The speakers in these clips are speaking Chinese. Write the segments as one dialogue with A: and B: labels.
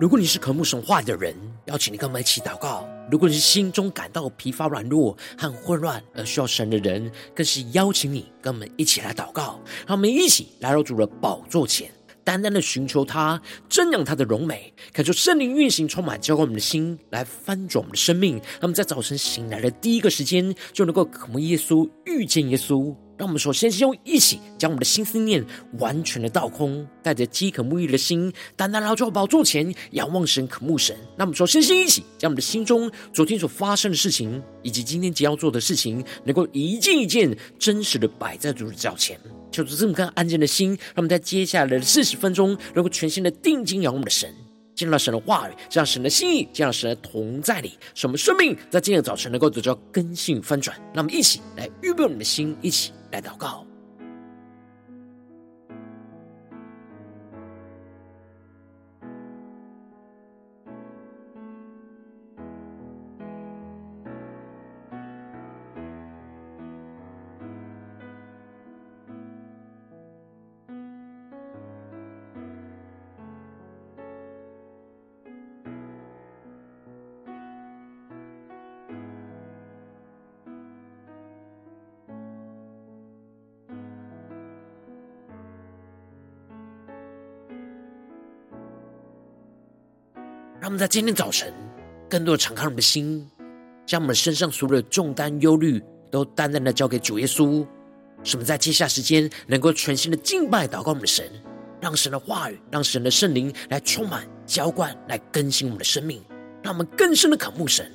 A: 如果你是渴慕神话的人，邀请你跟我们一起祷告；如果你是心中感到疲乏、软弱和混乱而需要神的人，更是邀请你跟我们一起来祷告。让我们一起来到主的宝座前，单单的寻求他，瞻仰他的荣美，感受圣灵运行充满，浇灌我们的心，来翻转我们的生命。让我们在早晨醒来的第一个时间，就能够渴慕耶稣，遇见耶稣。让我们首先先用一起将我们的心思念完全的倒空，带着饥渴沐浴的心，单单来到宝座前仰望神、渴慕神。那我们首先先一起将我们的心中昨天所发生的事情，以及今天将要做的事情，能够一件一件真实的摆在主的脚前，求主这么看安静的心，让我们在接下来的四十分钟，能够全心的定睛仰望我们的神。见到神的话语，这样神的心意，这样神的同在里，使我们生命在今天早晨能够得到更新翻转。那么，一起来预备我们的心，一起来祷告。让我们在今天早晨，更多的敞开我们的心，将我们身上所有的重担、忧虑，都淡淡的交给主耶稣。使我们在接下时间，能够全新的敬拜、祷告我们的神，让神的话语，让神的圣灵来充满、浇灌、来更新我们的生命，让我们更深的渴慕神。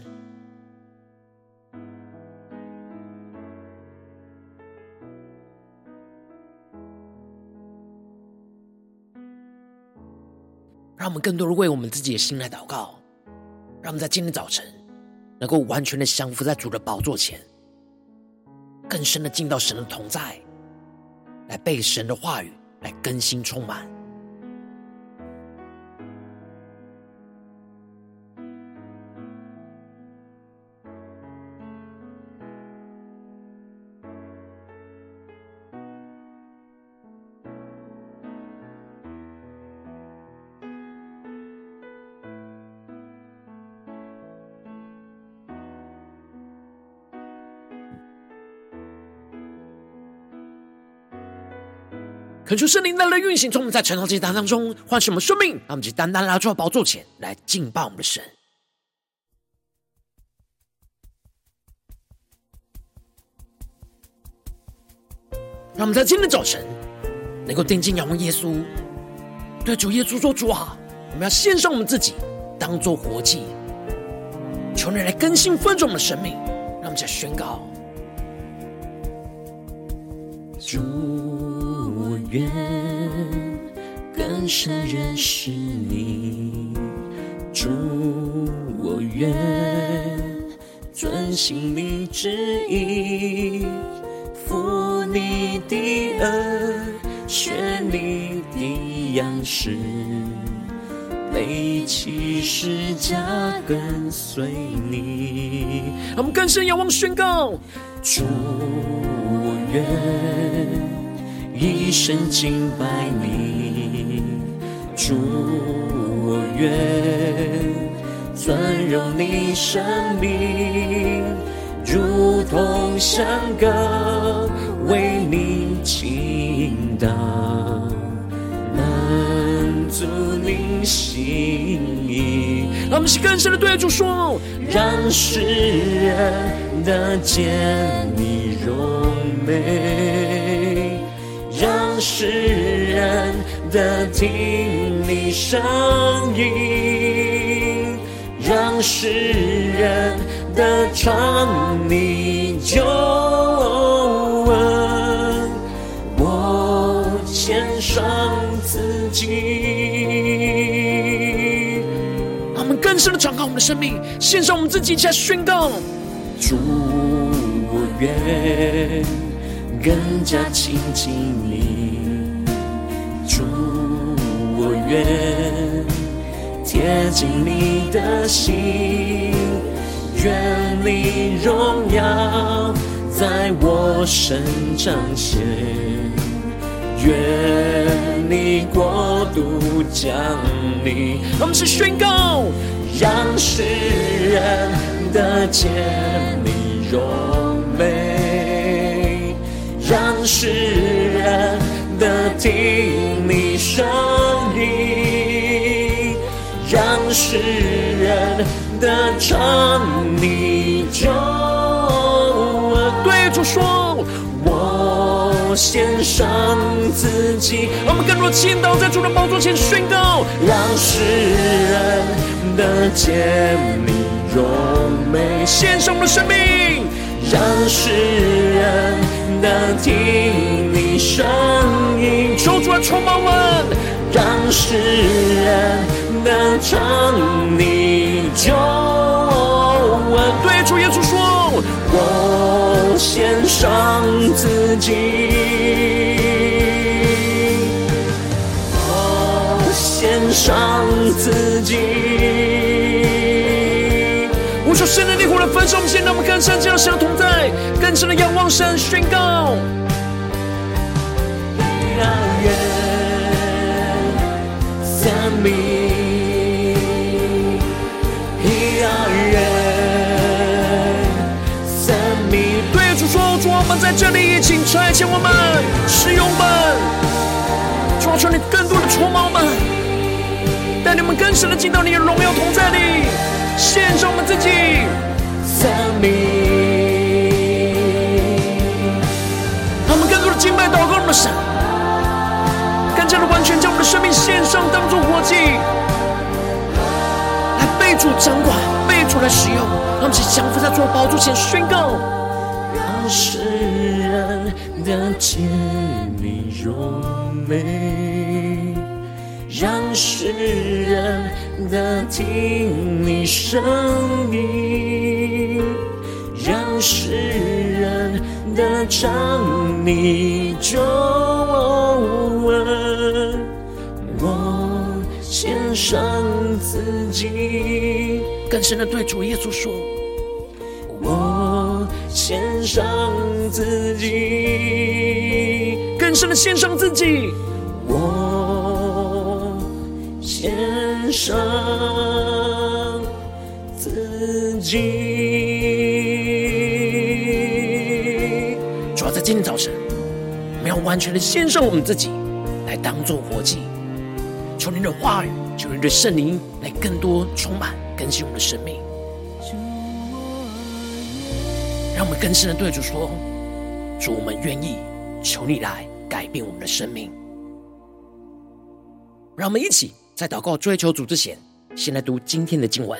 A: 让我们更多的为我们自己的心来祷告，让我们在今天早晨能够完全的降服在主的宝座前，更深的进到神的同在，来被神的话语来更新充满。恳求圣灵来运行，从我们在晨祷祭坛当中唤醒我们生命，让我们去单单来到宝座前来敬拜我们的神。让我们在今天早晨能够定睛仰望耶稣，对主耶稣说：“主啊，我们要献上我们自己，当做活祭，求你来更新翻转我们的生命。”让我们再宣告：主。我愿更深认识你，主，我愿遵行你旨意，负你的轭，学你的样式，背起十架跟随你。我们更深仰望宣告，主，我愿。一生敬拜你，主，我愿尊荣你生命，如同香歌为你倾倒，满足你心意。让我们是更深的对主说，让世人得见你荣美。让世人得听你声音，让世人得尝你救恩，我献上自己。让我们更深的敞开我们的生命，献上我们自己，来宣告：主，我愿。更加亲近你，主，我愿贴近你的心，愿你荣耀在我身彰显，愿你国度降临。我们是宣告，让世人得见你荣，让世人得听你声音，让世人得尝你救恩。对主说。我献上自己，我们更多倾倒在主的宝座前宣告，让世人得见你荣美，献上我们的生命，让世人得听你声音，求主来充满我们，让世人得尝你救恩。对主耶稣说，我献上自己。我献上自己，的焚烧，我们现在我们更深进入神同在，更深的仰望神，宣告。愿生命，愿生命。对主说，主我们在这里，请差遣我们，使用我们，主求你更多的触摸我们。带你们更深的进到你的荣耀同在里，献上我们自己，生命。他们更多的敬拜祷告我们的神，更加的完全将我们的生命献上，当作活祭，来被主掌管，被主来使用。他们是降服在主的宝座前宣告，让世人得见你荣美。让世人得听你声音，世人得尝你救恩。我献上自己，更深的对主耶稣说：我献上自己，更深的献上自己。我献上自己，今天早晨，我们要完全的献上我们自己，来当做活祭。求您的话语，求您的圣灵来更多充满更新我们的生命，让我们更深的对主说：主，我们愿意，求你来改变我们的生命。让我们一起。在祷告追求主之前，先来读今天的经文。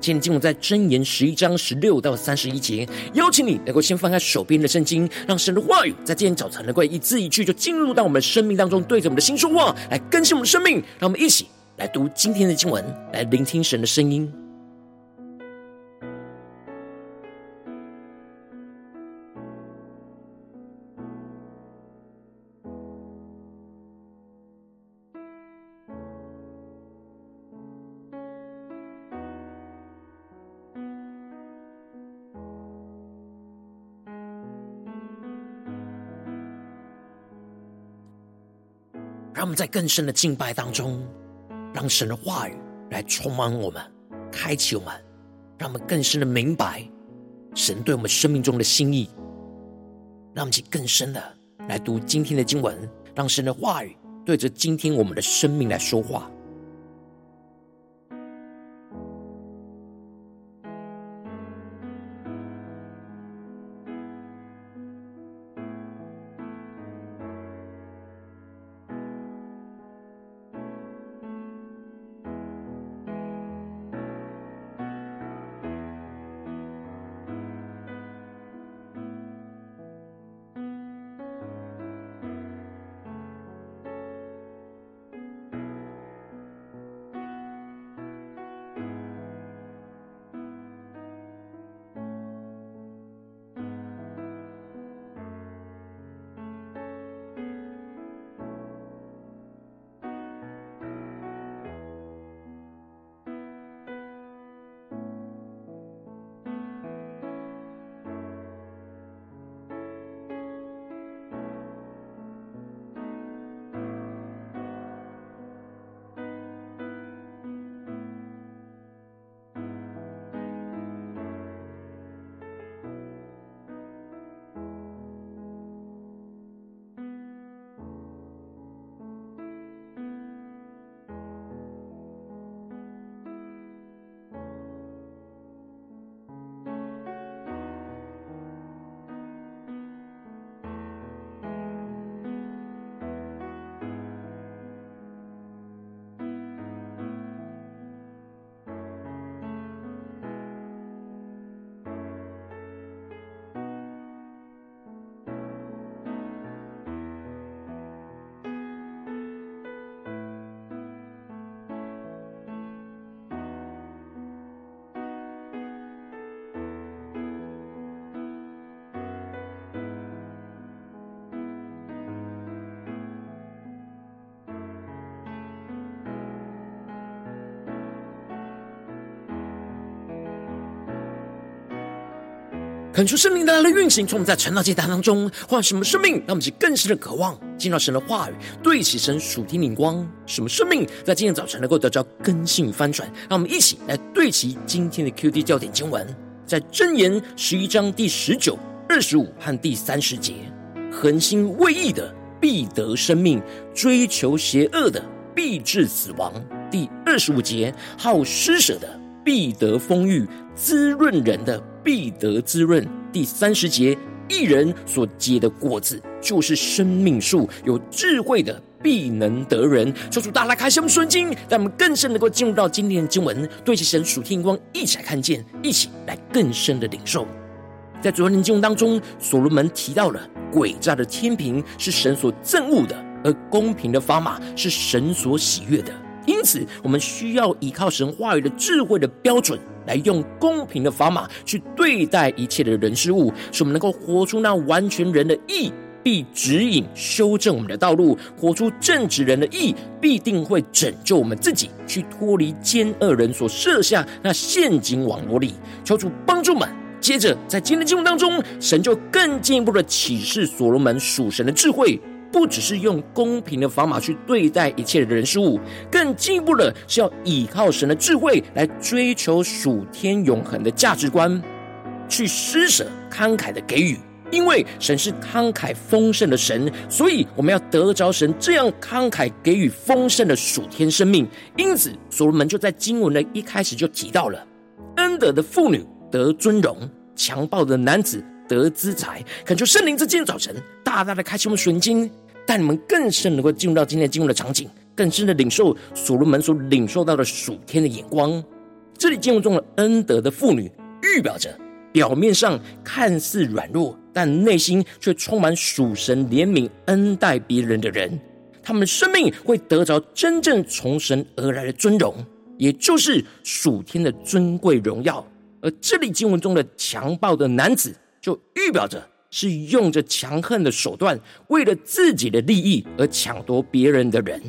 A: 今天经文在箴言十一章十六到三十一节。邀请你能够先翻开手边的圣经，让神的话语在今天早晨能够一字一句就进入到我们生命当中，对着我们的心说话，来更新我们的生命。让我们一起来读今天的经文，来聆听神的声音。让我们在更深的敬拜当中，让神的话语来充满我们，开启我们，让我们更深的明白神对我们生命中的心意。让我们去更深的来读今天的经文，让神的话语对着今天我们的生命来说话。恳求圣灵带来的运行，从我们在晨祷祭坛当中换什么生命，让我们去更深的渴望进到神的话语，对齐神属天灵光。什么生命在今天早晨能够得到更新翻转？让我们一起来对齐今天的 QD 焦点经文，在箴言十一章第十九、二十五和第三十节：恒心为义的必得生命，追求邪恶的必致死亡。第二十五节：好施舍的必得丰裕，滋润人的必得滋润。第三十节，一人所结的果子就是生命树，有智慧的必能得人。求主大家开箱我们圣经，让我们更深能够进入到今天的经文，对其神属天光一起来看见，一起来更深的领受。在昨天的经文当中，所罗门提到了诡诈的天平是神所憎恶的，而公平的砝码是神所喜悦的。因此，我们需要依靠神话语的智慧的标准，来用公平的砝码去对待一切的人事物，使我们能够活出那完全人的义，必指引修正我们的道路；活出正直人的义，必定会拯救我们自己，去脱离奸恶人所设下那陷阱网络里。求主帮助们。接着，在今天的经文当中，神就更进一步的启示所罗门属神的智慧。不只是用公平的砝码去对待一切的人事物，更进一步的是要依靠神的智慧来追求属天永恒的价值观，去施舍慷慨的给予。因为神是慷慨丰盛的神，所以我们要得着神这样慷慨给予丰盛的属天生命。因此，所罗门就在经文的一开始就提到了：恩德的妇女得尊荣，强暴的男子。得资财，恳求圣灵在今天早晨大大的开启我们属灵经，带你们更深能够进入到今天经文的场景，更深的领受所罗门所领受到的属天的眼光。这里经文中的恩德的妇女，预表着表面上看似软弱，但内心却充满属神怜悯恩待别人的人，他们的生命会得着真正从神而来的尊荣，也就是属天的尊贵荣耀。而这里经文中的强暴的男子。就预表着是用着强横的手段，为了自己的利益而抢夺别人的人。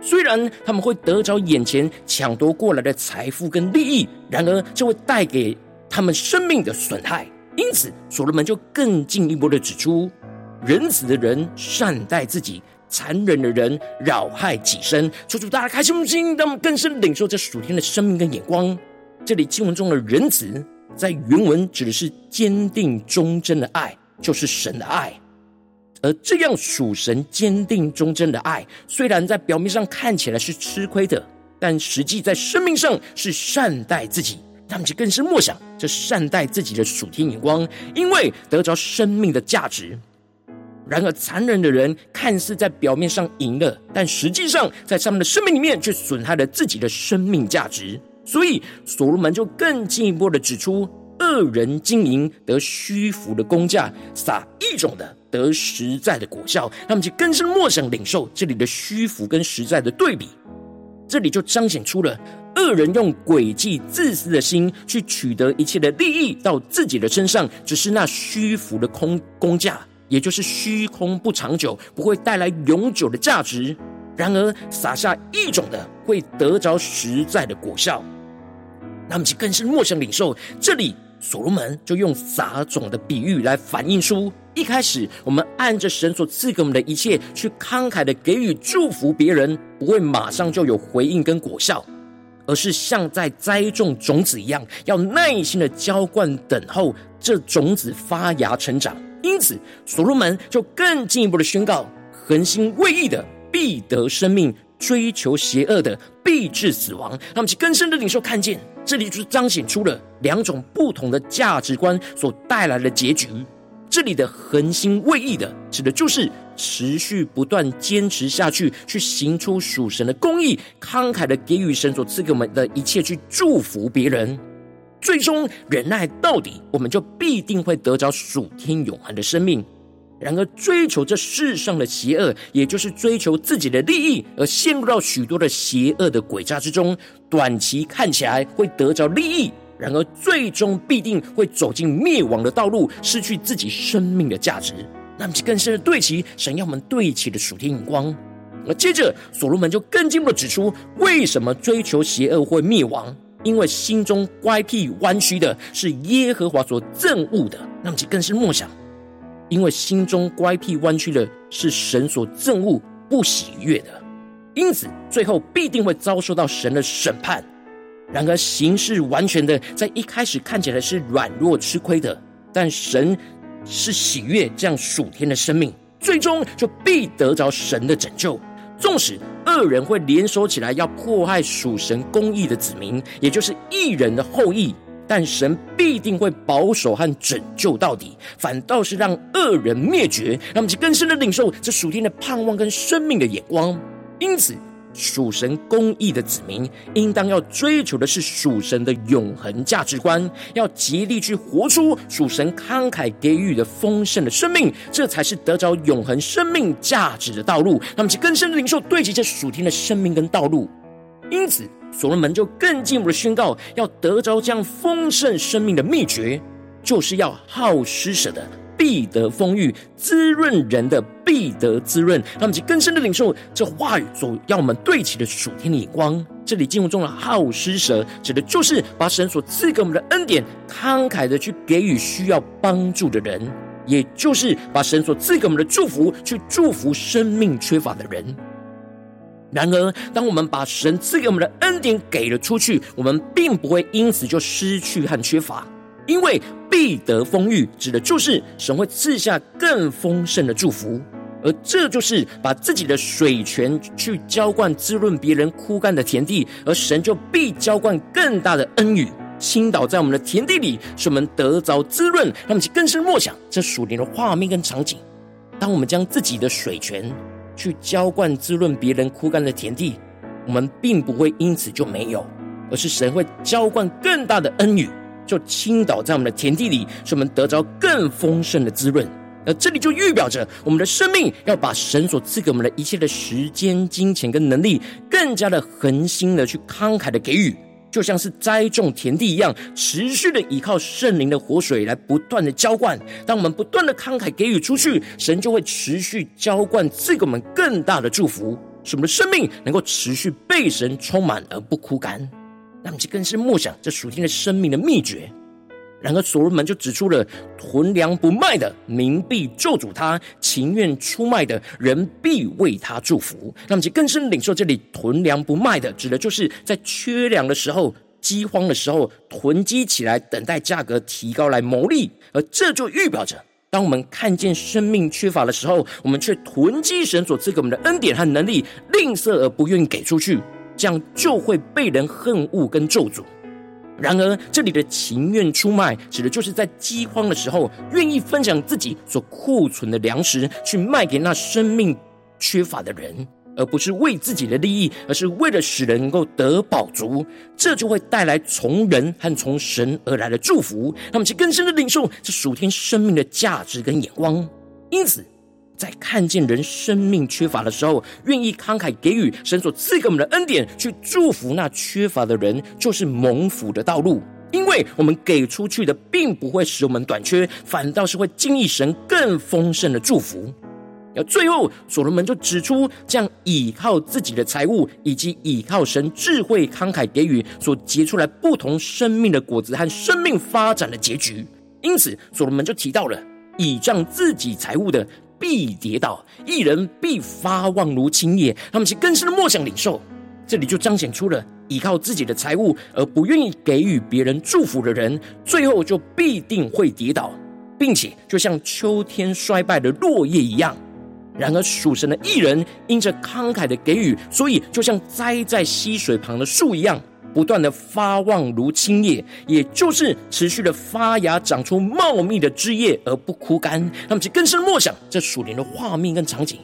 A: 虽然他们会得着眼前抢夺过来的财富跟利益，然而就会带给他们生命的损害。因此，所罗门就更进一步的指出：仁慈的人善待自己，残忍的人扰害己身。求主大家开心心，让我们更深领受这属天的生命跟眼光。这里经文中的仁慈。在原文指的是坚定忠贞的爱，就是神的爱。而这样属神坚定忠贞的爱，虽然在表面上看起来是吃亏的，但实际在生命上是善待自己。他们就更是默想这善待自己的属天眼光，因为得着生命的价值。然而残忍的人看似在表面上赢了，但实际上在他们的生命里面却损害了自己的生命价值。所以，所罗门就更进一步的指出：恶人经营得虚浮的工价，撒一种的得实在的果效。那么，就更是默想领受这里的虚浮跟实在的对比。这里就彰显出了恶人用诡计、自私的心去取得一切的利益到自己的身上，只是那虚浮的空工价，也就是虚空不长久，不会带来永久的价值。然而，撒下一种的会得着实在的果效。那么，其更是默想领受。这里，所罗门就用撒种的比喻来反映出：一开始我们按着神所赐给我们的一切，去慷慨的给予祝福别人，不会马上就有回应跟果效，而是像在栽种种子一样，要耐心的浇灌，等候这种子发芽成长。因此，所罗门就更进一步的宣告：恒心为义的必得生命。追求邪恶的必致死亡。那么，其更深的领受看见，这里就是彰显出了两种不同的价值观所带来的结局。这里的恒心未意的，指的就是持续不断坚持下去，去行出属神的公义，慷慨的给予神所赐给我们的一切，去祝福别人，最终忍耐到底，我们就必定会得着属天永恒的生命。然而，追求这世上的邪恶，也就是追求自己的利益，而陷入到许多的邪恶的诡诈之中。短期看起来会得着利益，然而最终必定会走进灭亡的道路，失去自己生命的价值。那么，更深的对齐神要我们对齐的属天眼光。而接着，所罗门就更进一步指出，为什么追求邪恶会灭亡？因为心中乖僻弯曲的是耶和华所憎恶的。那么更是默想，因为心中乖僻弯曲的是神所憎恶、不喜悦的，因此最后必定会遭受到神的审判。然而行事完全的，在一开始看起来是软弱吃亏的，但神是喜悦这样属天的生命，最终就必得着神的拯救。纵使恶人会联手起来要迫害属神公义的子民，也就是义人的后裔，但神必定会保守和拯救到底，反倒是让恶人灭绝，让我们去更深的领受这属天的盼望跟生命的眼光。因此。属神公义的子民，应当要追求的是属神的永恒价值观，要极力去活出属神慷慨给予的丰盛的生命，这才是得着永恒生命价值的道路。那么，其更深的领受对齐这属天的生命跟道路。因此，所罗门就更进一步的宣告，要得着这样丰盛生命的秘诀，就是要好施舍的。必得丰裕，滋润人的必得滋润。让我们去更深的领受这话语所要我们对齐的属天的眼光。这里经文中的好施舍，指的就是把神所赐给我们的恩典，慷慨的去给予需要帮助的人，也就是把神所赐给我们的祝福，去祝福生命缺乏的人。然而，当我们把神赐给我们的恩典给了出去，我们并不会因此就失去和缺乏。因为必得丰裕，指的就是神会赐下更丰盛的祝福，而这就是把自己的水泉去浇灌滋润别人枯干的田地，而神就必浇灌更大的恩雨，倾倒在我们的田地里，使我们得着滋润。让我们去更深默想这属灵的画面跟场景。当我们将自己的水泉去浇灌滋润别人枯干的田地，我们并不会因此就没有，而是神会浇灌更大的恩雨。就倾倒在我们的田地里，使我们得着更丰盛的滋润。而这里就预表着我们的生命要把神所赐给我们的一切的时间、金钱跟能力，更加的恒心的去慷慨的给予，就像是栽种田地一样，持续的依靠圣灵的活水来不断的浇灌。当我们不断的慷慨给予出去，神就会持续浇灌，赐给我们更大的祝福，使我们的生命能够持续被神充满而不枯干。那么，这更是默想这属天的生命的秘诀。然而，所罗门就指出了囤粮不卖的，民必咒诅他；情愿出卖的人，必为他祝福。那么，就更深领受这里囤粮不卖的，指的就是在缺粮的时候、饥荒的时候，囤积起来，等待价格提高来牟利。而这就预表着，当我们看见生命缺乏的时候，我们却囤积神所赐给我们的恩典和能力，吝啬而不愿意给出去。这样就会被人恨恶跟咒诅。然而，这里的情愿出卖，指的就是在饥荒的时候，愿意分享自己所库存的粮食，去卖给那生命缺乏的人，而不是为自己的利益，而是为了使人能够得饱足。这就会带来从人和从神而来的祝福。他们，其更深的领受这属天生命的价值跟眼光。因此。在看见人生命缺乏的时候，愿意慷慨给予神所赐给我们的恩典，去祝福那缺乏的人，就是蒙福的道路。因为我们给出去的，并不会使我们短缺，反倒是会经历神更丰盛的祝福。而最后，所罗门就指出，这样倚靠自己的财物，以及倚靠神智慧慷慨给予所结出来不同生命的果子和生命发展的结局。因此，所罗门就提到了倚仗自己财物的。必跌倒，一人必发旺如青叶。他们其更深的默想领受，这里就彰显出了依靠自己的财物而不愿意给予别人祝福的人，最后就必定会跌倒，并且就像秋天衰败的落叶一样。然而属神的义人因着慷慨的给予，所以就像栽在溪水旁的树一样。不断的发旺如青叶，也就是持续的发芽，长出茂密的枝叶而不枯干。那么，就更深默想这属灵的画面跟场景，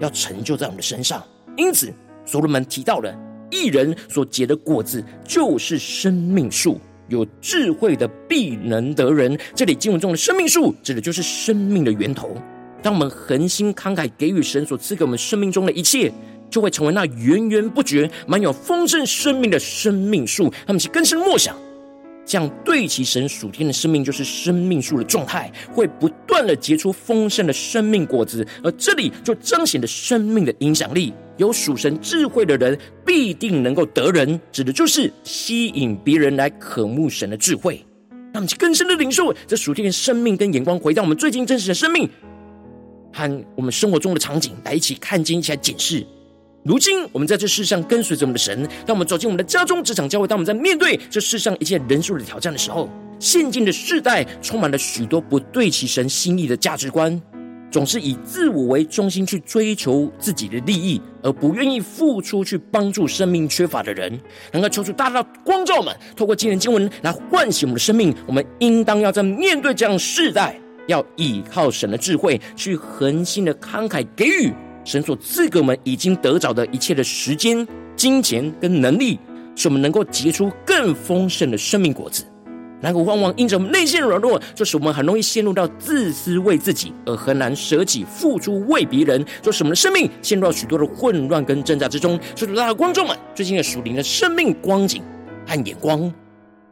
A: 要成就在我们的身上。因此，所罗门提到了一人所结的果子，就是生命树。有智慧的必能得人。这里经文中的生命树，指的就是生命的源头。当我们恒心慷慨给予神所赐给我们生命中的一切。就会成为那源源不绝、满有丰盛生命的生命树。他们是更深默想，这样对齐神属天的生命，就是生命树的状态，会不断的结出丰盛的生命果子。而这里就彰显了生命的影响力，有属神智慧的人必定能够得人，指的就是吸引别人来渴慕神的智慧。让我们更深的领受这属天的生命跟眼光，回到我们最近真实的生命和我们生活中的场景，来一起看见，一起来检视。如今我们在这世上跟随着我们的神，当我们走进我们的家中、职场、教会，当我们在面对这世上一切人数的挑战的时候，现今的世代充满了许多不对齐神心意的价值观，总是以自我为中心去追求自己的利益，而不愿意付出去帮助生命缺乏的人。能够求出大大光照们，透过今天经文来唤醒我们的生命。我们应当要在面对这样世代，要依靠神的智慧，去恒心的慷慨给予。神所赐给我们已经得着的一切的时间、金钱跟能力，使我们能够结出更丰盛的生命果子。然而，往往因着我们内心的软弱，就使我们很容易陷入到自私为自己，而很难舍己付出为别人，就使我们的生命陷入到许多的混乱跟挣扎之中。求主大的观众们，最近的属灵的生命光景和眼光，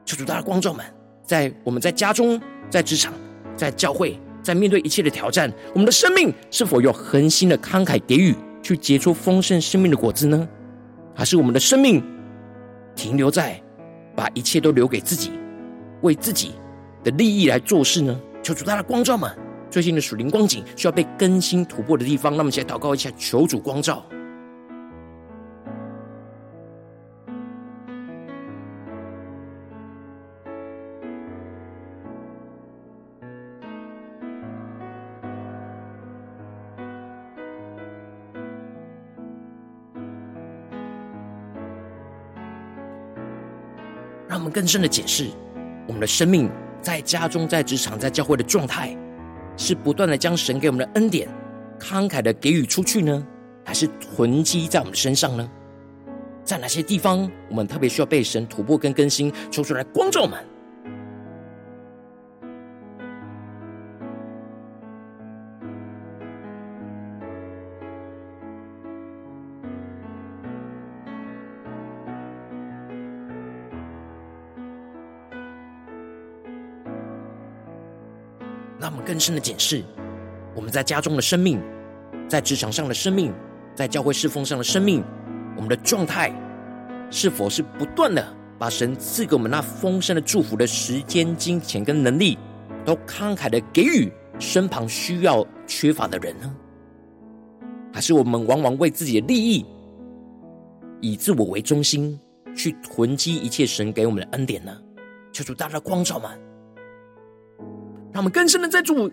A: 求主大的观众们，在我们在家中、在职场、在教会。在面对一切的挑战，我们的生命是否有恒心的慷慨给予，去结出丰盛生命的果子呢？还是我们的生命停留在把一切都留给自己，为自己的利益来做事呢？求主大的光照们，最近的属灵光景需要被更新突破的地方，那么现在祷告一下，求主光照。让我们更深的解释我们的生命，在家中、在职场、在教会的状态，是不断的将神给我们的恩典慷慨的给予出去呢，还是囤积在我们的身上呢？在哪些地方，我们特别需要被神突破跟更新，抽出来光照我们？深的检视我们在家中的生命，在职场上的生命，在教会侍奉上的生命，我们的状态是否是不断的把神赐给我们那丰盛的祝福的时间、金钱跟能力，都慷慨的给予身旁需要缺乏的人呢？还是我们往往为自己的利益，以自我为中心，去囤积一切神给我们的恩典呢？求主大大光照们。让我们更深的在主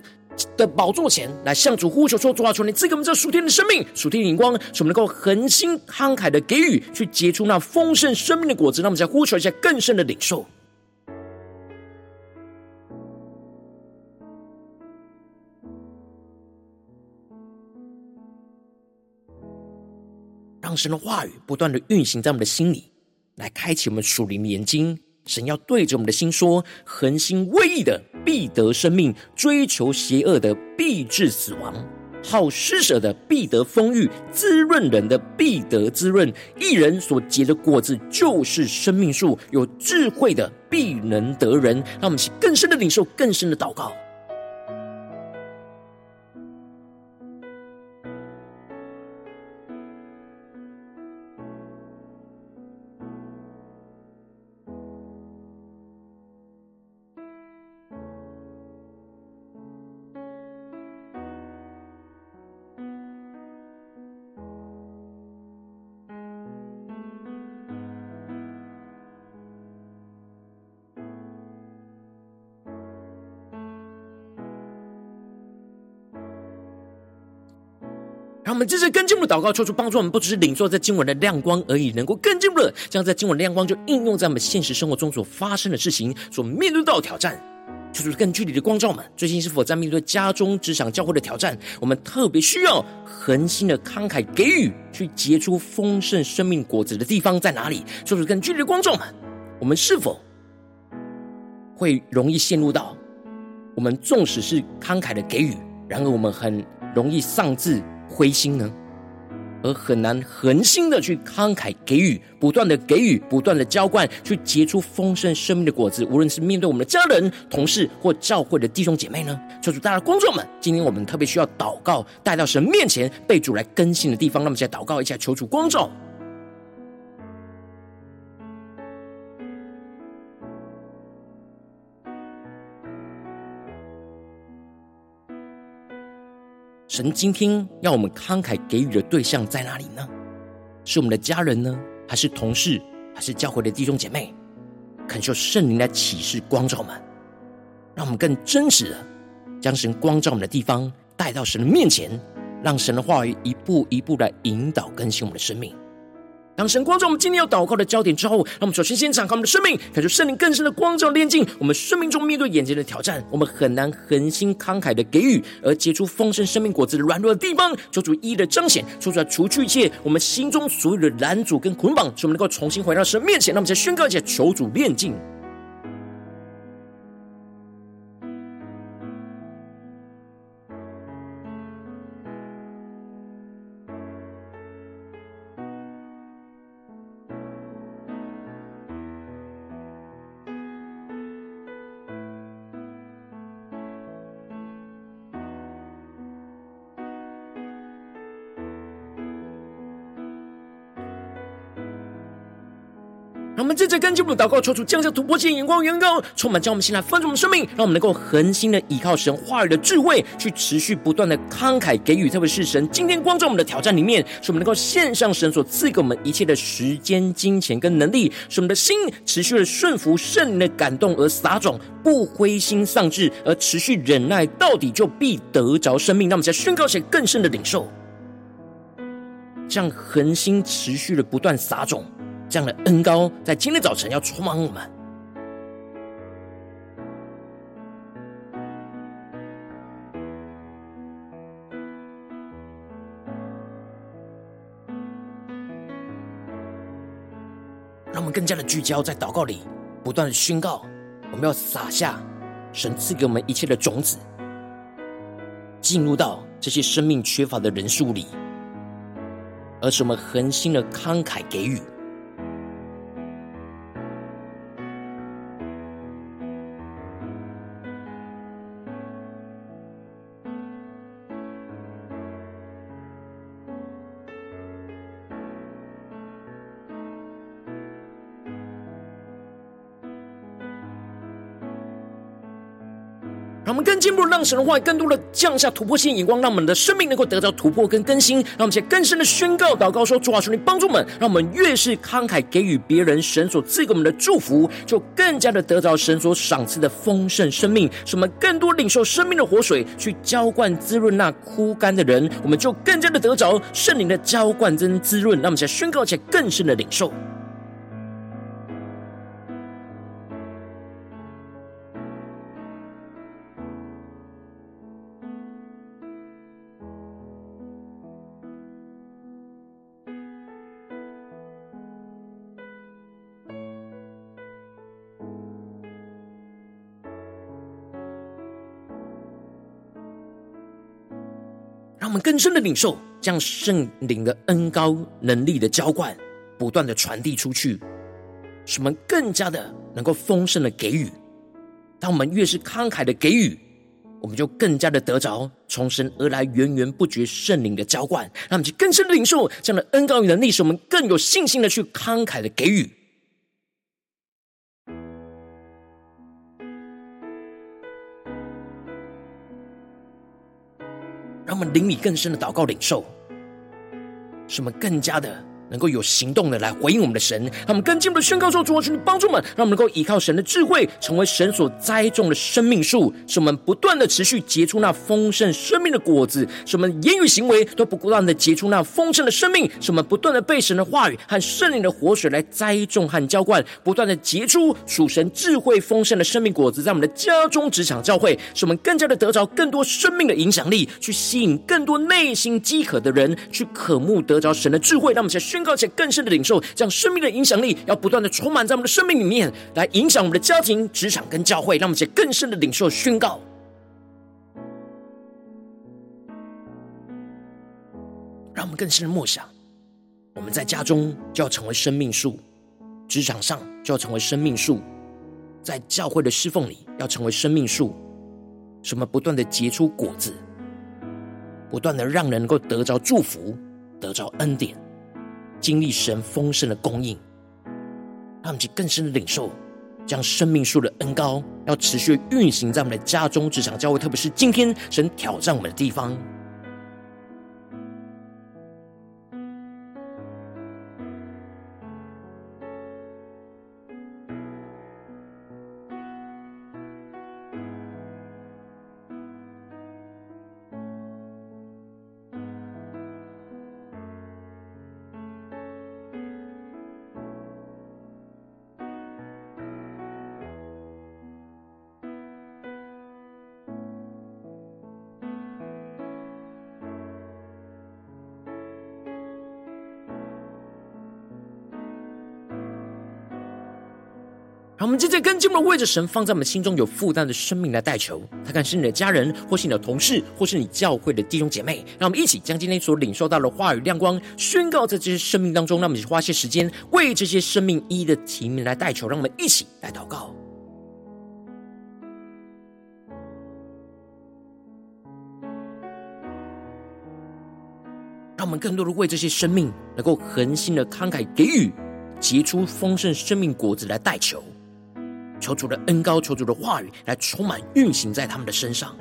A: 的宝座前来向主呼求说：“主啊，求你赐给我们这属天的生命、属天的眼光，使我们能够恒心慷慨的给予，去结出那丰盛生命的果子。”让我们再呼求一下更深的领受，让神的话语不断的运行在我们的心里，来开启我们属灵的眼睛。神要对着我们的心说：恒心为义的必得生命，追求邪恶的必致死亡。好施舍的必得丰裕，滋润人的必得滋润。一人所结的果子就是生命树，有智慧的必能得人。让我们去更深的领受，更深的祷告。我们继续更进一步的祷告，求主帮助我们，不只是领受在经文的亮光而已，能够更进一步的将在经文的亮光就应用在我们现实生活中所发生的事情，所面对到的挑战。求主更具体的光照们，最近是否在面对家中、职场、教会的挑战？我们特别需要恒心的慷慨给予，去结出丰盛生命果子的地方在哪里？求主更具体的光照们，我们是否会容易陷入到我们纵使是慷慨的给予，然而我们很容易丧志。灰心呢？而很难恒心的去慷慨给予，不断的给予，不断的浇灌，去结出丰盛生命的果子。无论是面对我们的家人、同事或教会的弟兄姐妹呢，求主大家光照们，今天我们特别需要祷告，带到神面前，被主来更新的地方。那么，现在祷告一下，求主光照。神今天要我们慷慨给予的对象在哪里呢？是我们的家人呢，还是同事，还是教会的弟兄姐妹？恳求圣灵来启示光照们，让我们更真实的将神光照我们的地方带到神的面前，让神的话语一步一步来引导更新我们的生命。当神光照我们今天要祷告的焦点之后，让我们首先先敞开我们的生命，感受圣灵更深的光照炼净我们生命中面对眼前的挑战，我们很难恒心慷慨的给予而结出丰盛生命果子的软弱的地方，求主一一的彰显，求主来除去一切我们心中所有的拦阻跟捆绑，使我们能够重新回到神面前。那我们再宣告一下，求主炼净。让我们正在跟进我们祷告，求主降下突破性眼光，远高充满，将我们心来丰盛我们生命，让我们能够恒心的依靠神话语的智慧，去持续不断的慷慨给予。特别是神今天光照我们的挑战里面，使我们能够献上神所赐给我们一切的时间、金钱跟能力，使我们的心持续的顺服圣灵的感动而撒种，不灰心丧志，而持续忍耐到底，就必得着生命。让我们再宣告些更深的领受，这样恒心持续的不断撒种。这样的恩膏在今天早晨要充满我们，让我们更加的聚焦在祷告里，不断的宣告，我们要撒下神赐给我们一切的种子，进入到这些生命缺乏的人数里，而是我们恒心的慷慨给予。让我们更进一步，让神的话更多的降下突破性眼光，让我们的生命能够得到突破跟更新。让我们在更深的宣告、祷告说：“主啊，求你帮助我们，让我们越是慷慨给予别人神所赐给我们的祝福，就更加的得到神所赏赐的丰盛生命，使我们更多领受生命的活水，去浇灌滋润那枯干的人，我们就更加的得着圣灵的浇灌跟滋润。让我们在宣告且更深的领受。”更深的领受，将圣灵的恩高能力的浇灌，不断的传递出去，使我们更加的能够丰盛的给予。当我们越是慷慨的给予，我们就更加的得着从神而来源源不绝圣灵的浇灌。让我们去更深的领受这样的恩高与能力，使我们更有信心的去慷慨的给予。让我们灵里更深的祷告领受，使我们更加的。能够有行动的来回应我们的神，让我们更进一步的宣告说：主啊，求你帮助我们，让我们能够依靠神的智慧，成为神所栽种的生命树，使我们不断的持续结出那丰盛生命的果子，使我们言语行为都不断的结出那丰盛的生命，使我们不断的被神的话语和圣灵的活水来栽种和浇灌，不断的结出属神智慧丰盛的生命果子，在我们的家中、职场、教会，使我们更加的得着更多生命的影响力，去吸引更多内心饥渴的人去渴慕得着神的智慧，让我们先宣宣告且更深的领受，将生命的影响力要不断的充满在我们的生命里面，来影响我们的家庭、职场跟教会。让我们且更深的领受宣告，让我们更深的默想，我们在家中就要成为生命树，职场上就要成为生命树，在教会的侍奉里要成为生命树，什么不断的结出果子，不断的让人能够得着祝福，得着恩典，经历神丰盛的供应，让我们去更深的领受。将生命树的恩高要持续运行在我们的家中、职场、教会，特别是今天神挑战我们的地方。让我们接着跟进我们为着神放在我们心中有负担的生命来代求，他看是你的家人，或是你的同事，或是你教会的弟兄姐妹。让我们一起将今天所领受到的话语亮光宣告在这些生命当中。让我们花些时间为这些生命一一的提名来代求。让我们一起来祷告。让我们更多的为这些生命能够恒心的慷慨给予，结出丰盛生命果子来代求。求主的恩高，求主的话语来充满运行在他们的身上。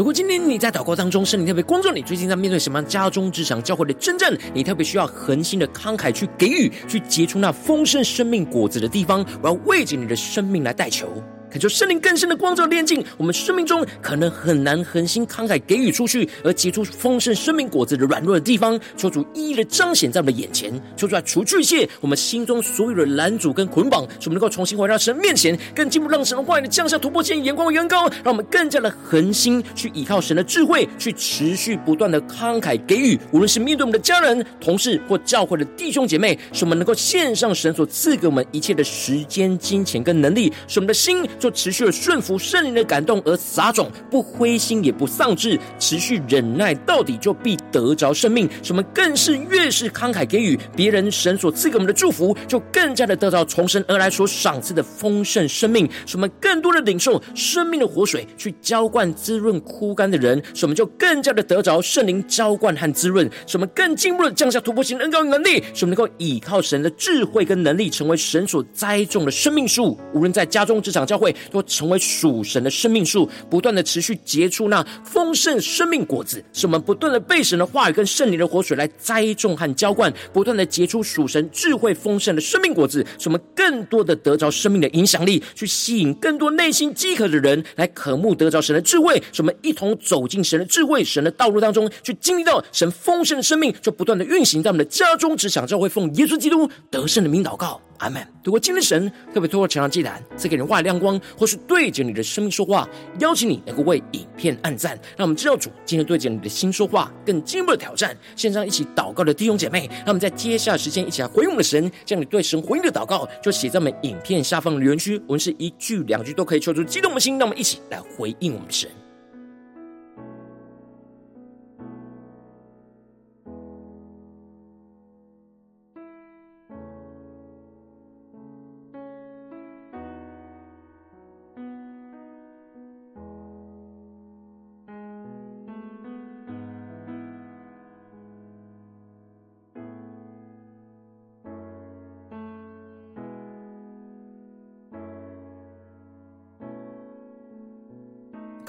A: 如果今天你在祷告当中，圣灵特别光照你，最近在面对什么家中、职场、教会的真正，你特别需要恒心的慷慨去给予，去结出那丰盛生命果子的地方，我要为着你的生命来代求。恳求圣灵更深的光照炼净我们生命中可能很难恒心慷慨给予出去而结出丰盛生命果子的软弱的地方，求主一一的彰显在我们的眼前，求主来除去一切我们心中所有的拦阻跟捆绑，使我们能够重新。回到神面前，更进一步让神的话语的降下突破性眼光的远高，让我们更加的恒心去依靠神的智慧，去持续不断的慷慨给予，无论是面对我们的家人、同事或教会的弟兄姐妹，使我们能够献上神所赐给我们一切的时间、金钱跟能力，使我们的心。就持续的顺服圣灵的感动而撒种，不灰心也不丧志，持续忍耐到底，就必得着生命。什么更是越是慷慨给予别人神所赐给我们的祝福，就更加的得到从神而来所赏赐的丰盛生命。什么更多的领受生命的活水，去浇灌滋润枯干的人，什么就更加的得着圣灵浇灌和滋润。什么更进步的降下突破性恩膏与能力，什么能够依靠神的智慧跟能力，成为神所栽种的生命树。无论在家中、职场、教会，都成为属神的生命树，不断的持续结出那丰盛生命果子，使我们不断的被神的话语跟圣灵的活水来栽种和浇灌，不断的结出属神智慧丰盛的生命果子，使我们更多的得着生命的影响力，去吸引更多内心饥渴的人来渴慕得着神的智慧，使我们一同走进神的智慧、神的道路当中，去经历到神丰盛的生命，就不断的运行在我们的家中，只想教会奉耶稣基督得胜的名祷告。阿门。如果今天神特别透过成长祭坛赐给人话亮光，或是对着你的生命说话，邀请你能够为影片按赞，让我们知道主今天对着你的心说话，更进一步的挑战。线上一起祷告的弟兄姐妹，让我们在接下来时间一起来回应我们的神，将你对神回应的祷告就写在我们影片下方的留言区，我们是一句两句都可以求出激动的心，让我们一起来回应我们的神。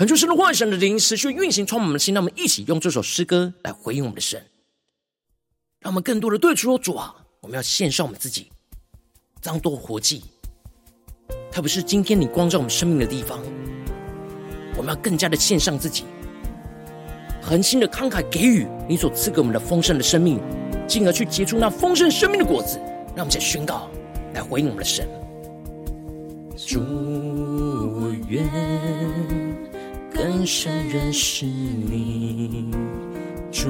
A: 恳求神的话语、神的灵持续运行，充满我们的心。让我们一起用这首诗歌来回应我们的神，让我们更多的对主说：“主啊，我们要献上我们自己，当多活祭。特别是今天你光照我们生命的地方，我们要更加的献上自己，恒心的慷慨给予你所赐给我们的丰盛的生命，进而去结出那丰盛生命的果子。让我们再宣告，来回应我们的神。祝，愿更深认识你。主，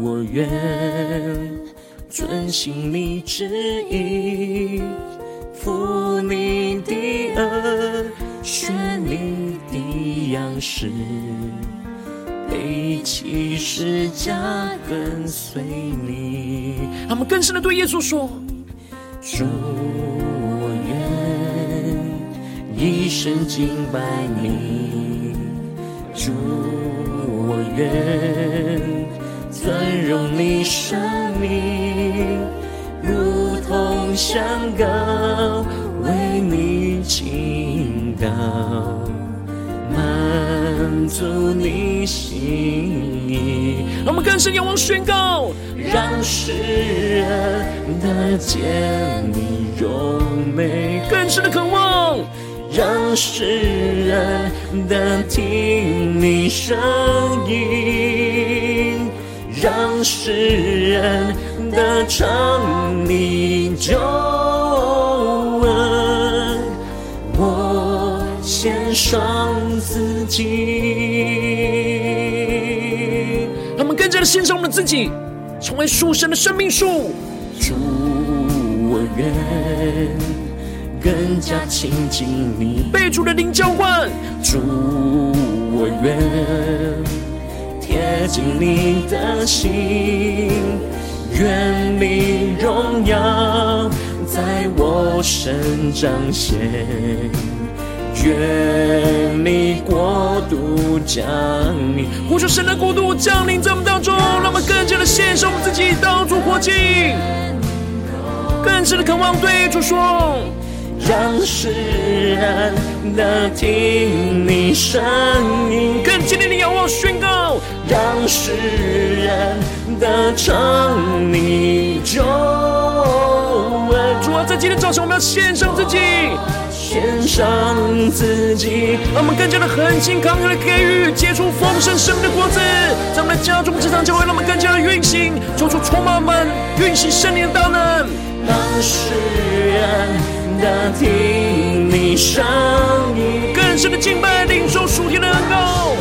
A: 我愿遵行你旨意，负你的轭，学你的样式，背起十架跟随你。他们更深的对耶稣说：主，我愿一生敬拜你。主，我愿尊荣你生命，如同香膏为你倾倒，满足你心意。我们更深仰望宣告，让世人得见你荣美，更深的渴望。让世人得听你声音，让世人得尝你救恩，我献上自己。他们更加的献上我们自己，成为属神的生命树。主，我愿。更加亲近你，被主的灵浇灌。主，我愿贴近你的心，愿你荣耀在我身彰显，愿你国度降临。呼求神的国度降临在我们当中，让我们更加的献上我们自己，当作活祭，更深的渴望对主说。让世人的听你声音，更坚定的仰望宣告；让世人得称你救恩。主啊，在今天早晨，我们要献上自己，献上自己，让我们更加的恒心慷慨的给予，结出丰盛生命的果子，在我们的家中、职场、教会，让我们更加的运行，做出充满们运行圣灵的大能，让世人。的听你声音，更深的敬拜，领受属天的恩膏，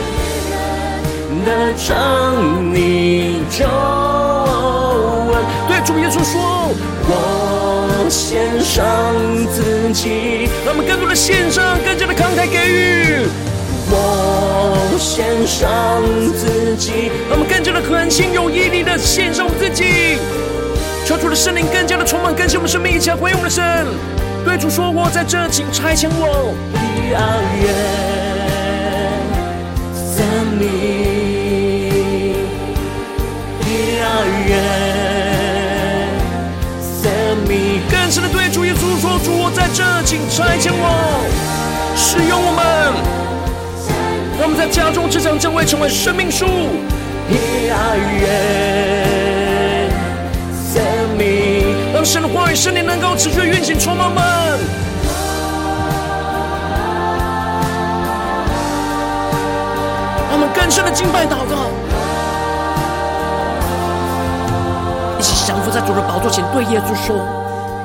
A: 的唱你救恩。对主耶稣说，我献上自己，让我们更多的献上，更加的慷慨给予。我献上自己，让我们更加的恒心有毅力的献上我自己，求主的圣灵更加的充满，更新我们生命，一起来回应我们的神。对主说：“我在这，请差遣我。”的爱愿生命，的爱愿生命。更深的对主耶稣说：“主，我在这，请差遣我，使用我们，让我们在家中、职场、教会成为生命树。”的爱愿神的话语、圣灵能够持续运行，充满们。让我们更深的敬拜祷告，一起降服在主的宝座前，对耶稣说：“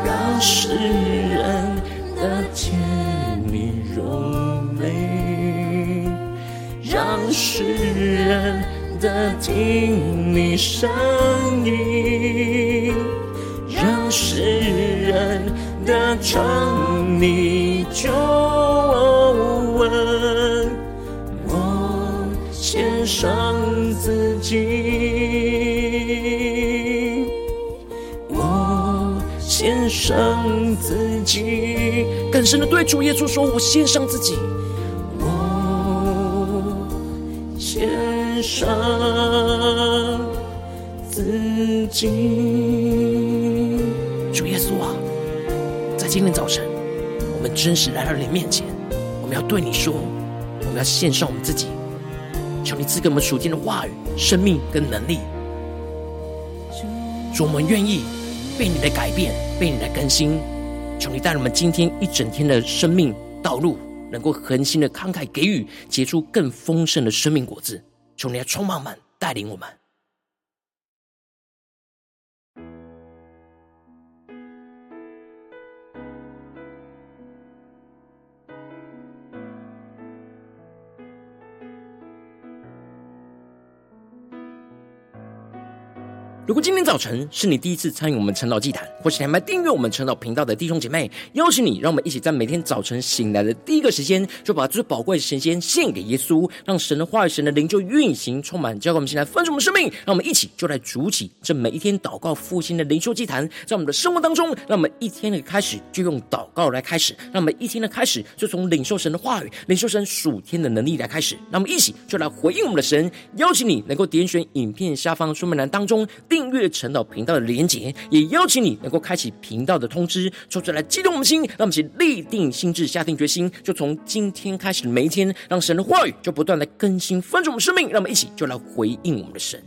A: 让世人得见你荣美，让世人得听你声音。”人得尝你救恩，我献上自己，我献上自己，更深的对主耶稣说：“我献上自己，我献上自己。”今天早晨，我们真实来到你面前，我们要对你说，我们要献上我们自己，求你赐给我们属天的话语、生命跟能力。主，我们愿意被你的改变、被你的更新。求你带我们今天一整天的生命道路，能够恒心的慷慨给予，结出更丰盛的生命果子。求你来充满满，带领我们。如果今天早晨是你第一次参与我们晨祷祭坛，或是你还没订阅我们晨祷频道的弟兄姐妹，邀请你，让我们一起在每天早晨醒来的第一个时间，就把最宝贵的神仙献给耶稣，让神的话语、神的灵就运行充满，交给我们现在丰盛的生命。让我们一起就来主起这每一天祷告复兴的灵修祭坛，在我们的生活当中，让我们一天的开始就用祷告来开始，让我们一天的开始就从领受神的话语、领受神属天的能力来开始。让我们一起就来回应我们的神，邀请你能够点选影片下方说明栏当中。订阅陈导频道的连结，也邀请你能够开启频道的通知，说出来激动我们心，让我们一起立定心智，下定决心，就从今天开始的每一天，让神的话语就不断的更新翻转我们生命，让我们一起就来回应我们的神。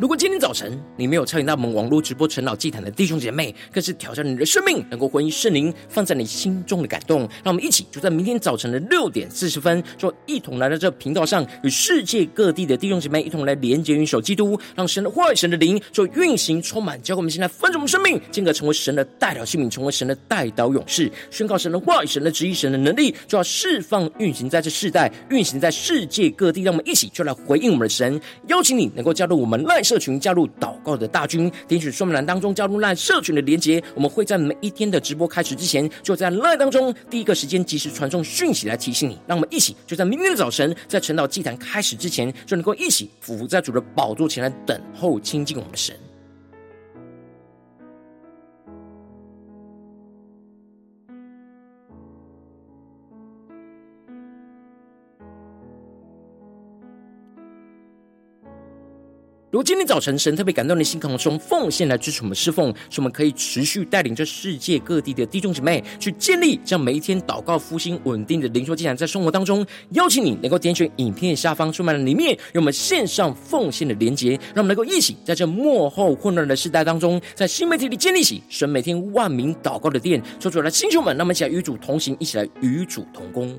A: 如果今天早晨你没有参与到我们网络直播晨祷祭坛的弟兄姐妹，更是挑战你的生命，能够回应圣灵放在你心中的感动。让我们一起就在明天早晨的六点四十分，就一同来到这频道上，与世界各地的弟兄姐妹一同来连接、运手基督，让神的话语、神的灵就运行充满，教会我们现在丰盛生命，进而成为神的代表性命，成为神的代导勇士，宣告神的话语、神的旨意、神的能力，就要释放运行在这世代，运行在世界各地。让我们一起就来回应我们的神，邀请你能够加入我们赖。社群加入祷告的大军，点选说明栏当中加入那社群的连接。我们会在每一天的直播开始之前，就在那当中第一个时间及时传送讯息来提醒你。让我们一起就在明天的早晨，在晨祷祭坛开始之前，就能够一起俯伏在主的宝座前来等候亲近我们的神。如今天早晨神特别感动你的心，可能从奉献来支持我们侍奉，使我们可以持续带领着世界各地的弟兄姐妹去建立这样每一天祷告复兴稳定的灵修进展，在生活当中，邀请你能够点选影片下方出卖的里面有我们线上奉献的连结，让我们能够一起在这幕后混乱的时代当中，在新媒体里建立起神每天万名祷告的殿，说出来，弟兄们，那么一起来与主同行，一起来与主同工。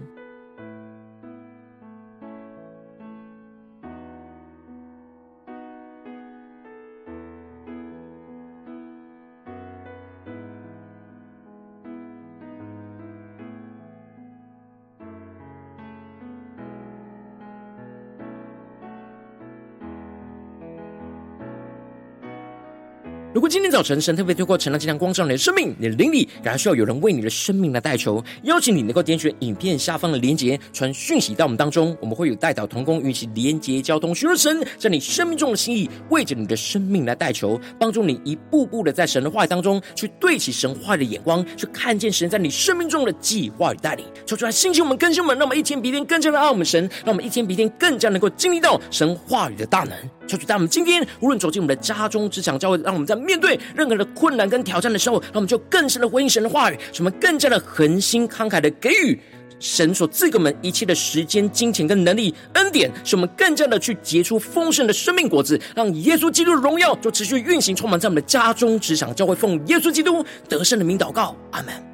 A: 今天早晨神特别透过晨亮这样光照你的生命，你的灵里然后需要有人为你的生命来代求，邀请你能够点选影片下方的连结，传讯息到我们当中，我们会有代祷同工与其连结交通，寻求神在你生命中的心意，为着你的生命来代求，帮助你一步步的在神的话语当中去对齐神话语的眼光，去看见神在你生命中的计划与带领。求主来兴起我们更新我们，让我们一天比一天更加的爱我们神，让我们一天比一天更加能够经历到神话语的大能。求主带我们今天无论走进我们的家中、职场、教会，让我们在面对任何的困难跟挑战的时候，那我们就更深的回应神的话语，使我们更加的恒心慷慨的给予神所赐给我们一切的时间、金钱跟能力恩典，使我们更加的去结出丰盛的生命果子，让耶稣基督的荣耀就持续运行，充满在我们的家中、职场、教会，奉耶稣基督得胜的名祷告，阿门。